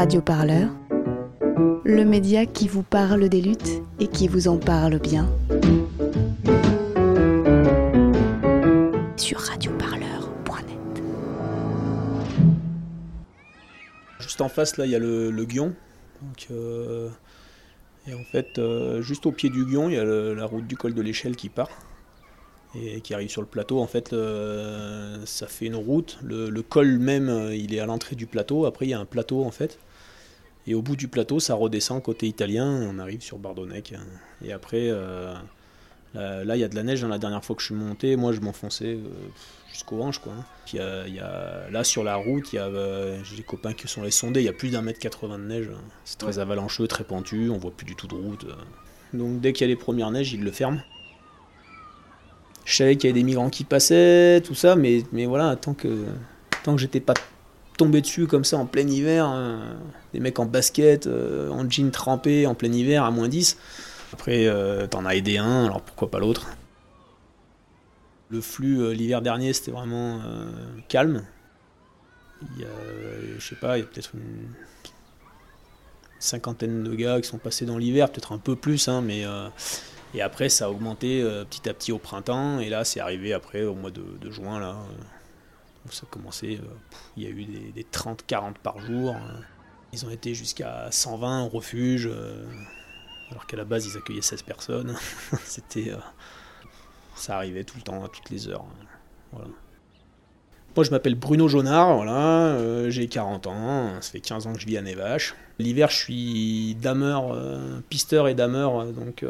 Radio Parleur, le média qui vous parle des luttes et qui vous en parle bien. Sur radioparleur.net. Juste en face, là, il y a le, Guion. Euh, et en fait, euh, juste au pied du Guion, il y a la route du col de l'échelle qui part et qui arrive sur le plateau. En fait, euh, ça fait une route. Le, col même, il est à l'entrée du plateau. Après, il y a un plateau en fait. Et au bout du plateau, ça redescend côté italien. On arrive sur Bardonnec. Et après, euh, là, il y a de la neige. hein. La dernière fois que je suis monté, moi, je m'enfonçais euh, jusqu'aux hanches. Quoi. hein. Puis, il y a- il y a- là, sur la route, il y a, euh, j'ai des copains qui sont les sondés. Il y a plus d'un mètre 80 de neige. hein. C'est très avalancheux, très pentu. On voit plus du tout de route. euh. Donc, dès qu'il y a les premières neiges, ils le ferment. Je savais qu'il y avait des migrants qui passaient, tout ça, mais, mais voilà, tant que, tant que j'étais pas tombé dessus comme ça en plein hiver, euh, des mecs en basket, euh, en jean trempé, en plein hiver, à moins 10. Après, euh, t'en as aidé un, alors pourquoi pas l'autre Le flux l'hiver dernier, c'était vraiment calme. Il y a, je sais pas, il y a peut-être une cinquantaine de gars qui sont passés dans l'hiver, peut-être un peu plus, hein, mais et après ça a augmenté petit à petit au printemps, et là c'est arrivé après au mois de, juin là, ça a commencé, euh, il y a eu des, des 30-40 par jour. euh. Ils ont été jusqu'à 120 au refuge, euh, alors qu'à la base ils accueillaient 16 personnes. C'était, euh, ça arrivait tout le temps, à toutes les heures. hein. Moi je m'appelle Bruno Jonard, voilà, j'ai 40 ans, ça fait 15 ans que je vis à Nevache. L'hiver je suis dameur, pisteur et dameur donc,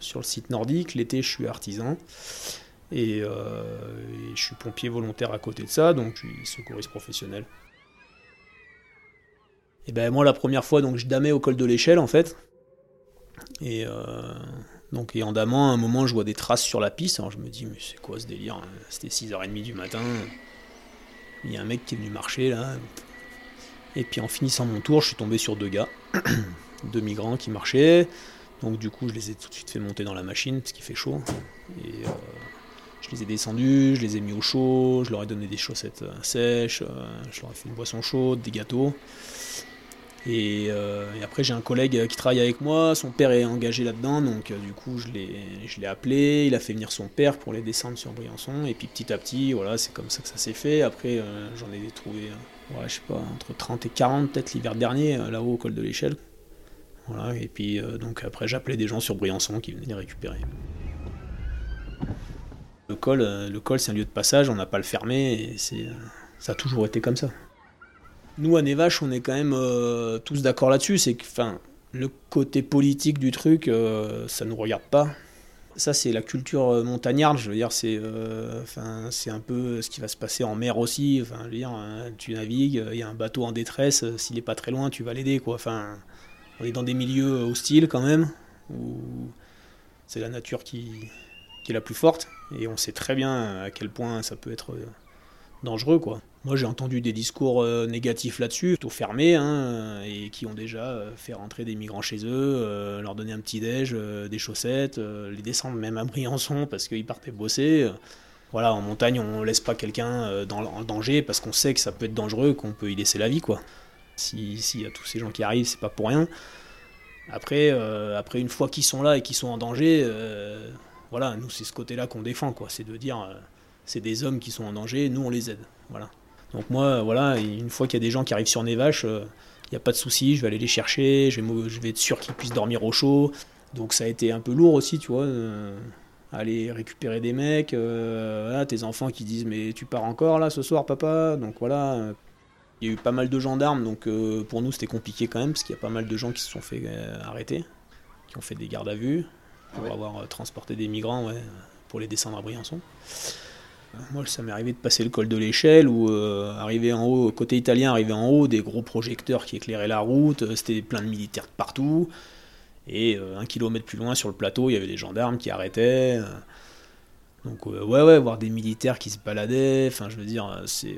sur le site nordique, l'été je suis artisan. Et, euh, je suis pompier volontaire à côté de ça, donc je suis secouriste professionnel. Et ben moi la première fois donc je damais au col de l'échelle en fait. Et euh, donc et en damant à un moment je vois des traces sur la piste, alors je me dis mais c'est quoi ce délire C'était 6h30 du matin. Il y a un mec qui est venu marcher là. Et puis en finissant mon tour, je suis tombé sur deux gars, deux migrants qui marchaient. Donc du coup je les ai tout de suite fait monter dans la machine parce qu'il fait chaud. Et euh, je les ai descendus, je les ai mis au chaud, je leur ai donné des chaussettes euh, sèches, euh, je leur ai fait une boisson chaude, des gâteaux. Et, euh, après j'ai un collègue qui travaille avec moi, son père est engagé là-dedans, donc du coup je l'ai, appelé, il a fait venir son père pour les descendre sur Briançon, et puis petit à petit, voilà, c'est comme ça que ça s'est fait. Après j'en ai trouvé, ouais, je sais pas, entre 30 et 40 peut-être l'hiver dernier, là-haut au col de l'échelle. Voilà, et puis donc après j'appelais des gens sur Briançon qui venaient les récupérer. Euh, le col c'est un lieu de passage, on n'a pas le fermé, et euh, ça a toujours été comme ça. Nous à Nevache, on est quand même euh, tous d'accord là-dessus, c'est que le côté politique du truc, ça nous regarde pas. Ça c'est la culture montagnarde, je veux dire, c'est un peu ce qui va se passer en mer aussi. Tu navigues, il y a un bateau en détresse, s'il est pas très loin, tu vas l'aider, on est dans des milieux hostiles quand même, où c'est la nature qui, qui est la plus forte, et on sait très bien à quel point ça peut être euh, dangereux, quoi. Moi, j'ai entendu des discours euh, négatifs là-dessus, plutôt fermés, hein, et qui ont déjà euh, fait rentrer des migrants chez eux, leur donner un petit déj, des chaussettes, les descendre même à Briançon parce qu'ils partaient bosser. Voilà, en montagne, on laisse pas quelqu'un dans, en danger parce qu'on sait que ça peut être dangereux, qu'on peut y laisser la vie, quoi. Si- S'il y a tous ces gens qui arrivent, c'est pas pour rien. Après, après une fois qu'ils sont là et qu'ils sont en danger, voilà, nous c'est ce côté-là qu'on défend, quoi. C'est de dire, euh, c'est des hommes qui sont en danger, nous on les aide, voilà. Donc moi, voilà, une fois qu'il y a des gens qui arrivent sur Nevache, il n'y a pas de souci, je vais aller les chercher, je vais, être sûr qu'ils puissent dormir au chaud. Donc ça a été un peu lourd aussi, tu vois, euh, aller récupérer des mecs, euh, voilà, tes enfants qui disent mais tu pars encore là ce soir, papa? Donc voilà, euh, il y a eu pas mal de gendarmes, donc euh, pour nous c'était compliqué quand même parce qu'il y a pas mal de gens qui se sont fait euh, arrêter, qui ont fait des gardes à vue pour avoir euh, transporté des migrants, ouais, pour les descendre à Briançon. Moi, ça m'est arrivé de passer le col de l'échelle où, euh, arrivé en haut, côté italien, arrivé en haut, des gros projecteurs qui éclairaient la route, euh, c'était plein de militaires de partout. Et euh, un kilomètre plus loin, sur le plateau, il y avait des gendarmes qui arrêtaient. Donc, euh, ouais, ouais, voir des militaires qui se baladaient, enfin, je veux dire, c'est.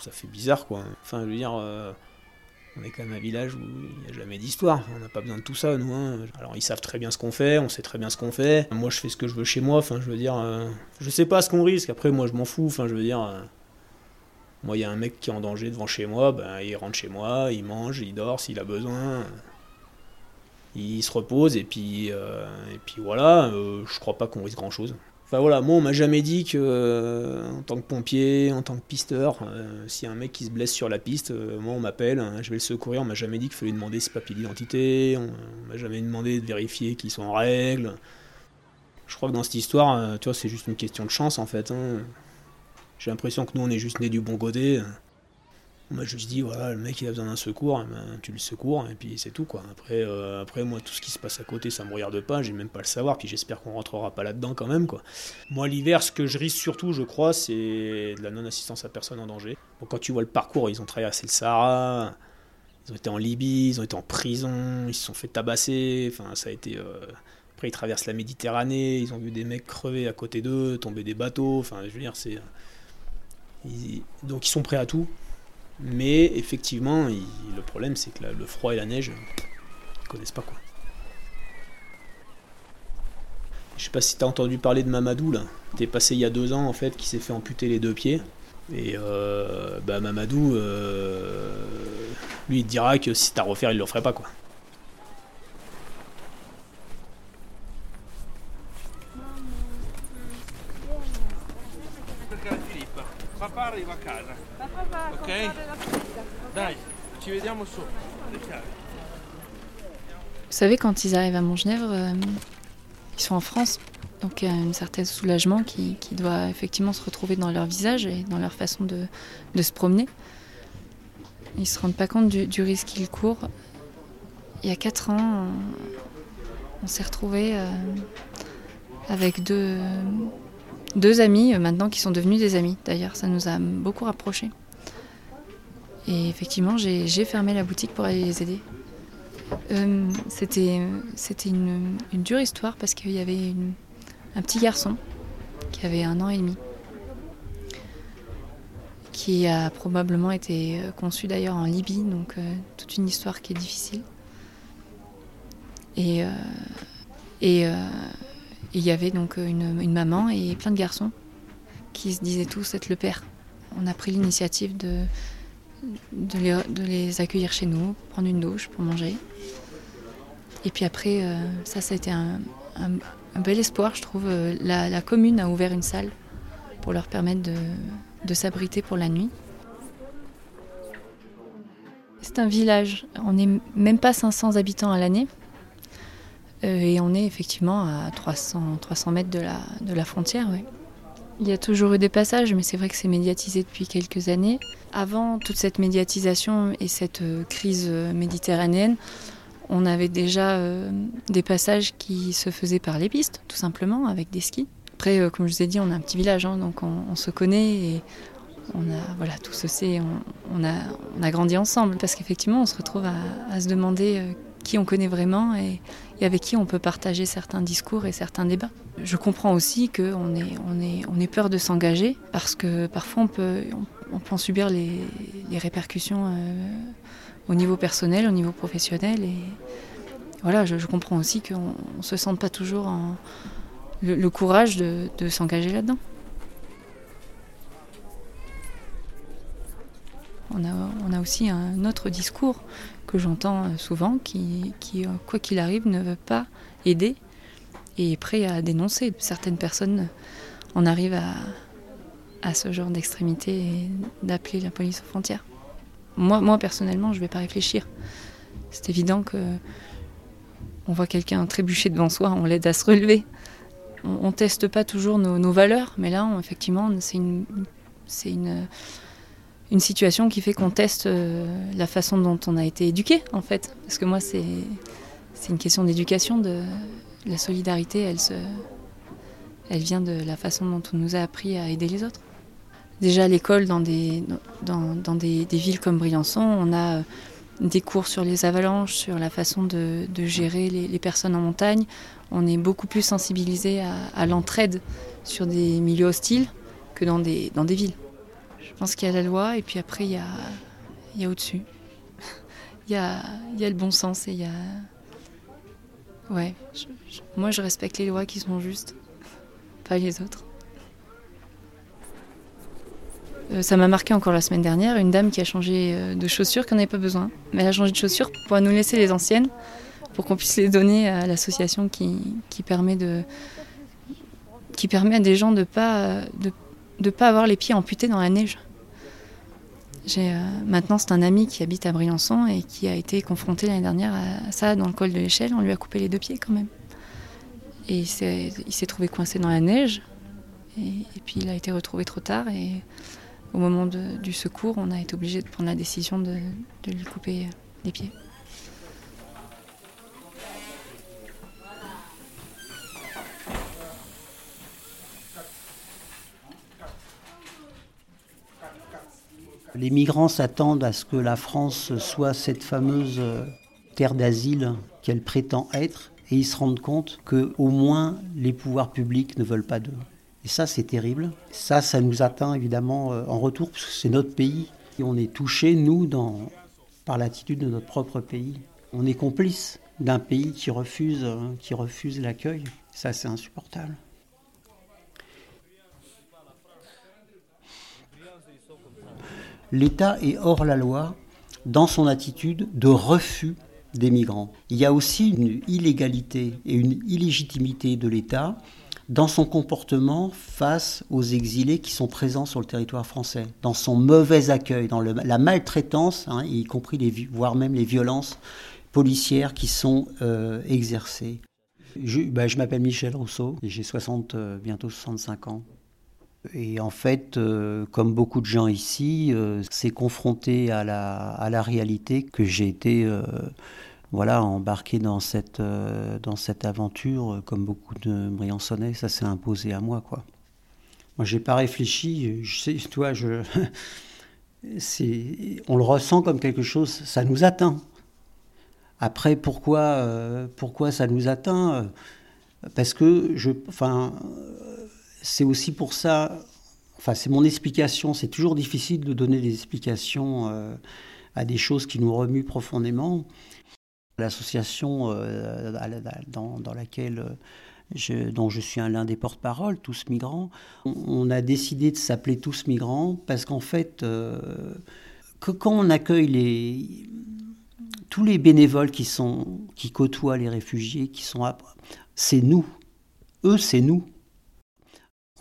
ça fait bizarre, quoi. Enfin, je veux dire. On est quand même un village où il n'y a jamais d'histoire. On n'a pas besoin de tout ça, nous. hein. Alors, ils savent très bien ce qu'on fait, on sait très bien ce qu'on fait. Moi, je fais ce que je veux chez moi. Je veux dire, euh, je sais pas ce qu'on risque. Après, moi, je m'en fous. Je veux dire, euh, Moi, il y a un mec qui est en danger devant chez moi, ben, il rentre chez moi, il mange, il dort s'il a besoin. Il se repose et puis, euh, et puis voilà, euh, je crois pas qu'on risque grand chose. Enfin voilà, moi on m'a jamais dit que euh, en tant que pompier, en tant que pisteur, si un mec qui se blesse sur la piste, moi on m'appelle, hein, je vais le secourir, on m'a jamais dit qu'il fallait demander ses papiers d'identité, on, m'a jamais demandé de vérifier qu'ils sont en règle. Je crois que dans cette histoire, tu vois, c'est juste une question de chance en fait. Hein. J'ai l'impression que nous on est juste nés du bon côté. On m'a juste dit, voilà, le mec il a besoin d'un secours, eh ben, tu le secours, et puis c'est tout quoi. Après, euh, après, moi, tout ce qui se passe à côté, ça me regarde pas, j'ai même pas le savoir, puis j'espère qu'on rentrera pas là-dedans quand même quoi. Moi, l'hiver, ce que je risque surtout, je crois, c'est de la non-assistance à personne en danger. quand tu vois le parcours, ils ont traversé le Sahara, ils ont été en Libye, ils ont été en prison, ils se sont fait tabasser, enfin, ça a été. Euh, après, ils traversent la Méditerranée, ils ont vu des mecs crever à côté d'eux, tomber des bateaux, enfin, je veux dire, c'est. Donc, ils sont prêts à tout. Mais effectivement, le problème, c'est que le froid et la neige, ils connaissent pas quoi. Je sais pas si t'as entendu parler de Mamadou là. T'es passé il y a deux ans en fait, qui s'est fait amputer les deux pieds. Et euh, bah Mamadou, euh, lui il te dira que si t'as refaire, il le ferait pas quoi. Vous savez, quand ils arrivent à Montgenèvre, euh, ils sont en France. Donc il y a un certain soulagement qui, doit effectivement se retrouver dans leur visage et dans leur façon de, se promener. Ils ne se rendent pas compte du, risque qu'ils courent. Il y a quatre ans, on, s'est retrouvés euh, avec deux, deux amis, euh, maintenant qui sont devenus des amis. D'ailleurs, ça nous a beaucoup rapprochés. Et effectivement, j'ai fermé la boutique pour aller les aider. Euh, c'était une, dure histoire parce qu'il y avait un petit garçon qui avait un an et demi, qui a probablement été euh, conçu d'ailleurs en Libye, donc euh, toute une histoire qui est difficile. Et et il y avait donc une, une, maman et plein de garçons qui se disaient tous être le père. On a pris l'initiative de, de les, accueillir chez nous, prendre une douche pour manger. Et puis après, euh, ça, ça a été un, bel espoir, je trouve. Euh, la, commune a ouvert une salle pour leur permettre de, s'abriter pour la nuit. C'est un village, on n'est même pas 500 habitants à l'année. Euh, et on est effectivement à 300, 300 mètres de la frontière. Il y a toujours eu des passages, mais c'est vrai que c'est médiatisé depuis quelques années. Avant toute cette médiatisation et cette euh, crise euh, méditerranéenne, on avait déjà euh, des passages qui se faisaient par les pistes, tout simplement, avec des skis. Après, comme je vous ai dit, on a un petit village, hein, donc on, se connaît et on a, voilà, tout se sait, on, a, on a grandi ensemble. Parce qu'effectivement, on se retrouve à, se demander qui on connaît vraiment et, avec qui on peut partager certains discours et certains débats. Je comprends aussi qu'on ait, on est, on est peur de s'engager parce que parfois on on, peut en subir les, répercussions euh, au niveau personnel, au niveau professionnel. Voilà, je, comprends aussi qu'on ne se sente pas toujours le, courage de, s'engager là-dedans. On a, on a, aussi un autre discours que j'entends euh, souvent, qui, qui euh, quoi qu'il arrive, ne veut pas aider et est prêt à dénoncer. Certaines personnes en arrivent à, à ce genre d'extrémité et d'appeler la police aux frontières. Moi, moi personnellement, je ne vais pas réfléchir. C'est évident que on voit quelqu'un trébucher devant soi, on l'aide à se relever. On, ne teste pas toujours nos, valeurs, mais là, effectivement, c'est une, c'est une une situation qui fait qu'on teste euh, la façon dont on a été éduqué, en fait. Parce que moi, c'est une question d'éducation, de la solidarité, elle, se, elle vient de la façon dont on nous a appris à aider les autres. Déjà à l'école, dans, des, dans, dans des, villes comme Briançon, on a des cours sur les avalanches, sur la façon de, de gérer les, les, personnes en montagne. On est beaucoup plus sensibilisé à, à l'entraide sur des milieux hostiles que dans des, dans des villes. Je pense qu'il y a la loi et puis après il y a, il y a au-dessus. il, y a, il y a le bon sens et il y a. Ouais, moi je respecte les lois qui sont justes, pas les autres. Euh, ça m'a marqué encore la semaine dernière, une dame qui a changé euh, de chaussures, qui n'en avait pas besoin. Mais elle a changé de chaussures pour nous laisser les anciennes, pour qu'on puisse les donner à l'association qui, permet à des gens de ne pas, de, pas avoir les pieds amputés dans la neige. Euh, maintenant, c'est un ami qui habite à Briançon et qui a été confronté l'année dernière à ça dans le col de l'échelle. On lui a coupé les deux pieds quand même. Et il s'est trouvé coincé dans la neige. Et, et, puis il a été retrouvé trop tard. Et au moment du secours, on a été obligé de prendre la décision de, de lui couper les pieds. Les migrants s'attendent à ce que la France soit cette fameuse euh, terre d'asile qu'elle prétend être, et ils se rendent compte que au moins les pouvoirs publics ne veulent pas d'eux. Et ça, c'est terrible. Ça, ça nous atteint évidemment euh, en retour, parce que c'est notre pays. Et on est touché, nous, par l'attitude de notre propre pays. On est complice d'un pays qui refuse, euh, qui refuse l'accueil. Ça, c'est insupportable. L'État est hors la loi dans son attitude de refus des migrants. Il y a aussi une illégalité et une illégitimité de l'État dans son comportement face aux exilés qui sont présents sur le territoire français, dans son mauvais accueil, dans la maltraitance, hein, y compris les, voire même les violences policières qui sont euh, exercées. Je, bah, je m'appelle Michel Rousseau, j'ai 60, euh, bientôt 65 ans. Et en fait, euh, comme beaucoup de gens ici, c'est confronté à la réalité que j'ai été voilà, embarqué dans cette, euh, dans cette aventure, euh, comme beaucoup de Briançonnais, ça s'est imposé à moi, quoi. Moi, j'ai pas réfléchi, je sais, toi, je, on le ressent comme quelque chose, ça nous atteint. Après, pourquoi, euh, pourquoi ça nous atteint Parce que je, enfin, c'est aussi pour ça, enfin, c'est mon explication. C'est toujours difficile de donner des explications à des choses qui nous remuent profondément. L'association euh, dans, laquelle euh, dont je suis l'un des porte-parole, Tous Migrants, on, a décidé de s'appeler Tous Migrants parce qu'en fait, euh, que quand on accueille les, tous les bénévoles qui, sont, qui côtoient les réfugiés, qui sont c'est nous. Eux, c'est nous.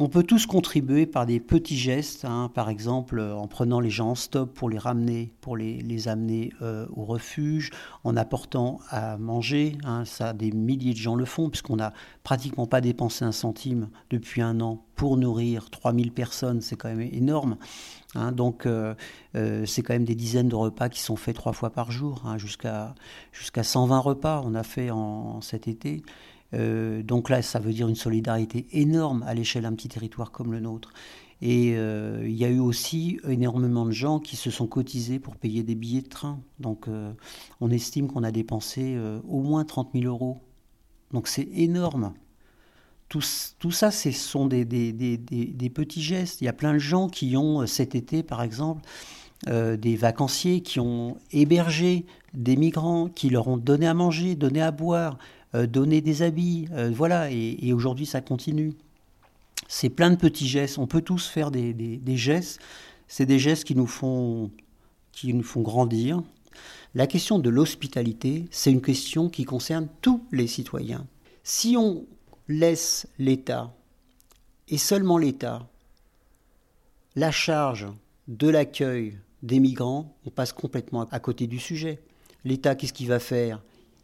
On peut tous contribuer par des petits gestes, hein, par exemple en prenant les gens en stop pour les ramener, pour les, amener euh, au refuge, en apportant à manger. Hein, ça, des milliers de gens le font, puisqu'on n'a pratiquement pas dépensé un centime depuis un an pour nourrir 3000 personnes, c'est quand même énorme. Hein. donc euh, euh, c'est quand même des dizaines de repas qui sont faits trois fois par jour, jusqu'à jusqu'à 120 repas on a fait en cet été. Euh, donc là, ça veut dire une solidarité énorme à l'échelle d'un petit territoire comme le nôtre. Et euh, il y a eu aussi énormément de gens qui se sont cotisés pour payer des billets de train. Donc euh, on estime qu'on a dépensé au moins 30 000 euros. Donc c'est énorme. Tout, ça, ce sont des, petits gestes. Il y a plein de gens qui ont cet été, par exemple, des vacanciers qui ont hébergé des migrants, qui leur ont donné à manger, donné à boire, donner des habits, euh, voilà, et, aujourd'hui ça continue. C'est plein de petits gestes, on peut tous faire des, gestes, c'est des gestes qui nous, font, qui nous font grandir. La question de l'hospitalité, c'est une question qui concerne tous les citoyens. Si on laisse l'État, et seulement l'État, la charge de l'accueil des migrants, on passe complètement à côté du sujet. L'État, qu'est-ce qu'il va faire?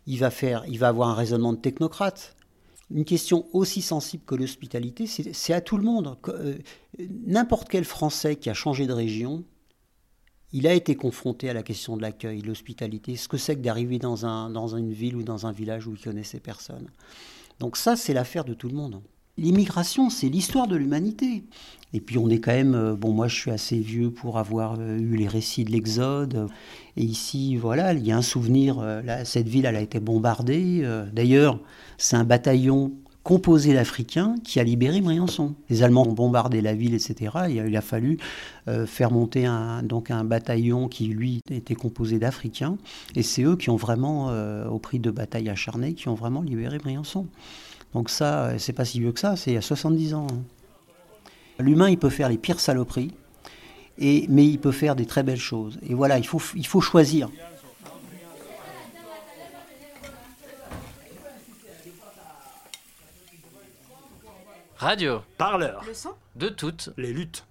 Il va, faire, il va avoir un raisonnement de technocrate. Une question aussi sensible que l'hospitalité, c'est à tout le monde. Euh, n'importe quel Français qui a changé de région, il a été confronté à la question de l'accueil, l'hospitalité, ce que c'est que d'arriver dans une ville ou dans un village où il connaissait personne. Donc ça, c'est l'affaire de tout le monde. L'immigration, c'est l'histoire de l'humanité. Et puis on est quand même, euh, bon moi je suis assez vieux pour avoir euh, eu les récits de l'Exode. Et ici, voilà, il y a un souvenir, euh, cette ville elle a été bombardée. D'ailleurs, c'est un bataillon composé d'Africains qui a libéré Briançon. Les Allemands ont bombardé la ville, etc. il a fallu faire monter un, donc un bataillon qui, lui, était composé d'Africains. Et c'est eux qui ont vraiment, au prix de batailles acharnées, qui ont vraiment libéré Briançon. Donc ça, c'est pas si vieux que ça, c'est il y a 70 ans. Hein. L'humain, il peut faire les pires saloperies. Et, mais il peut faire des très belles choses. Et voilà, il faut, il faut choisir. Radio. Parleur. De toutes Les luttes.